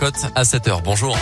Cote à 7h. Bonjour.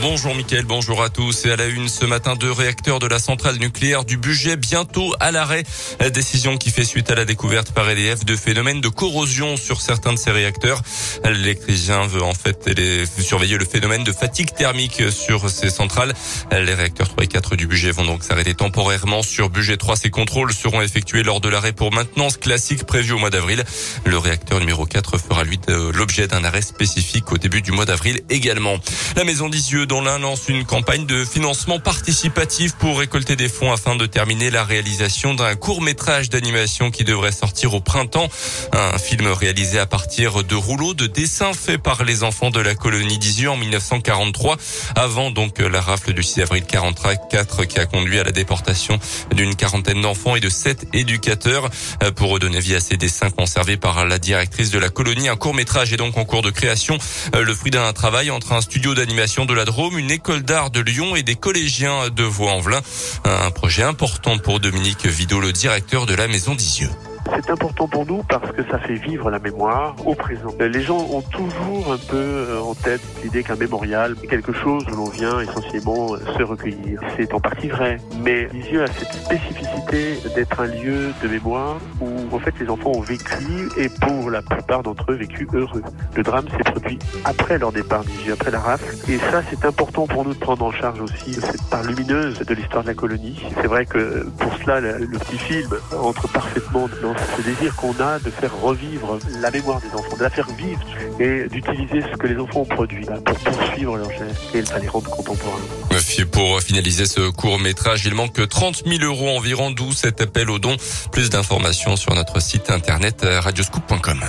Bonjour Mickaël, bonjour à tous. Et à la une ce matin, deux réacteurs de la centrale nucléaire du budget bientôt à l'arrêt. Décision qui fait suite à la découverte par EDF de phénomènes de corrosion sur certains de ces réacteurs. L'électricien veut en fait surveiller le phénomène de fatigue thermique sur ces centrales. Les réacteurs 3 et 4 du budget vont donc s'arrêter temporairement sur budget 3. Ces contrôles seront effectués lors de l'arrêt pour maintenance classique prévu au mois d'avril. Le réacteur numéro 4 fera lui l'objet d'un arrêt spécifique au début du mois d'avril également. La maison d'Isieux dont l'un lance une campagne de financement participatif pour récolter des fonds afin de terminer la réalisation d'un court métrage d'animation qui devrait sortir au printemps. Un film réalisé à partir de rouleaux de dessins faits par les enfants de la colonie d'Isieux en 1943, avant donc la rafle du 6 avril 44 qui a conduit à la déportation d'une quarantaine d'enfants et de sept éducateurs. Pour redonner vie à ces dessins conservés par la directrice de la colonie, un court métrage est donc en cours de création, le fruit d'un travail entre un studio d'animation de la Une école d'art de Lyon et des collégiens de Vaux-en-Velin. Un projet important pour Dominique Vidot, le directeur de la Maison d'Isieux. C'est important pour nous parce que ça fait vivre la mémoire au présent. Les gens ont toujours un peu euh, en tête l'idée qu'un mémorial est quelque chose où l'on vient essentiellement euh, se recueillir. C'est en partie vrai, mais Lisieux a cette spécificité d'être un lieu de mémoire où en fait les enfants ont vécu et pour la plupart d'entre eux vécu heureux. Le drame s'est produit après leur départ d'Isieux, après la rafle. Et ça c'est important pour nous de prendre en charge aussi cette part lumineuse de l'histoire de la colonie. C'est vrai que pour cela le, petit film entre parfaitement dans ce désir qu'on a de faire revivre la mémoire des enfants, de la faire vivre et d'utiliser ce que les enfants ont produit pour poursuivre leur gestes et les rendre contemporains. Pour finaliser ce court métrage, il manque 30 000 euros environ, d'où cet appel au don. Plus d'informations sur notre site internet radioscoop.com.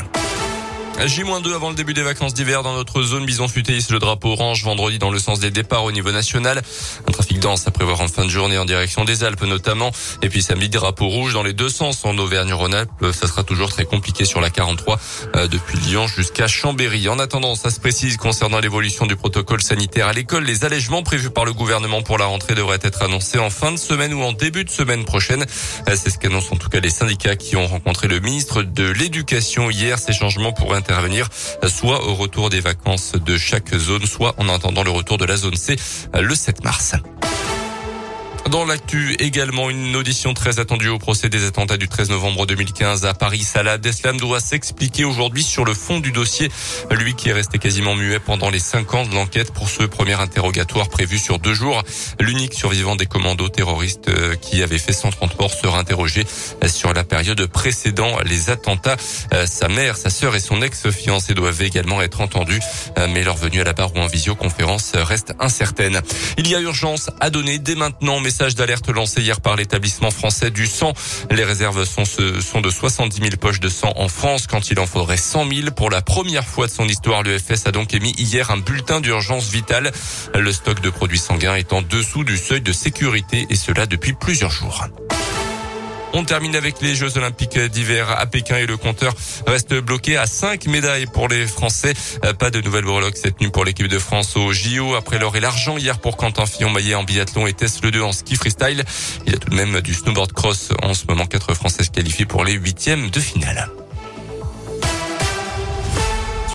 J-2 avant le début des vacances d'hiver dans notre zone Bison futé le drapeau orange vendredi dans le sens des départs au niveau national. Un trafic dense à prévoir en fin de journée en direction des Alpes notamment. Et puis samedi drapeau rouge dans les deux sens en Auvergne-Rhône-Alpes. Ça sera toujours très compliqué sur la 43 euh, depuis Lyon jusqu'à Chambéry. En attendant, ça se précise concernant l'évolution du protocole sanitaire à l'école. Les allègements prévus par le gouvernement pour la rentrée devraient être annoncés en fin de semaine ou en début de semaine prochaine. Euh, c'est ce qu'annoncent en tout cas les syndicats qui ont rencontré le ministre de l'Éducation hier. Ces changements pourraient soit au retour des vacances de chaque zone, soit en attendant le retour de la zone C le 7 mars. Dans l'actu, également une audition très attendue au procès des attentats du 13 novembre 2015 à Paris. Salah Deslam doit s'expliquer aujourd'hui sur le fond du dossier. Lui qui est resté quasiment muet pendant les cinq ans de l'enquête pour ce premier interrogatoire prévu sur deux jours. L'unique survivant des commandos terroristes euh, qui avait fait 130 morts sera interrogé sur la période précédant les attentats. Euh, sa mère, sa sœur et son ex-fiancé doivent également être entendus, euh, mais leur venue à la barre ou en visioconférence reste incertaine. Il y a urgence à donner dès maintenant, mais message d'alerte lancé hier par l'établissement français du sang. Les réserves sont, sont de 70 000 poches de sang en France quand il en faudrait 100 000. Pour la première fois de son histoire, l'EFS a donc émis hier un bulletin d'urgence vitale. Le stock de produits sanguins est en dessous du seuil de sécurité et cela depuis plusieurs jours. On termine avec les Jeux Olympiques d'hiver à Pékin et le compteur reste bloqué à 5 médailles pour les Français. Euh, pas de nouvelles breloques cette nuit pour l'équipe de France au JO. Après l'or et l'argent hier pour Quentin Fillon-Maillet en biathlon et Tess Le 2 en ski freestyle. Il y a tout de même du snowboard cross en ce moment. Quatre Françaises qualifiées pour les huitièmes de finale.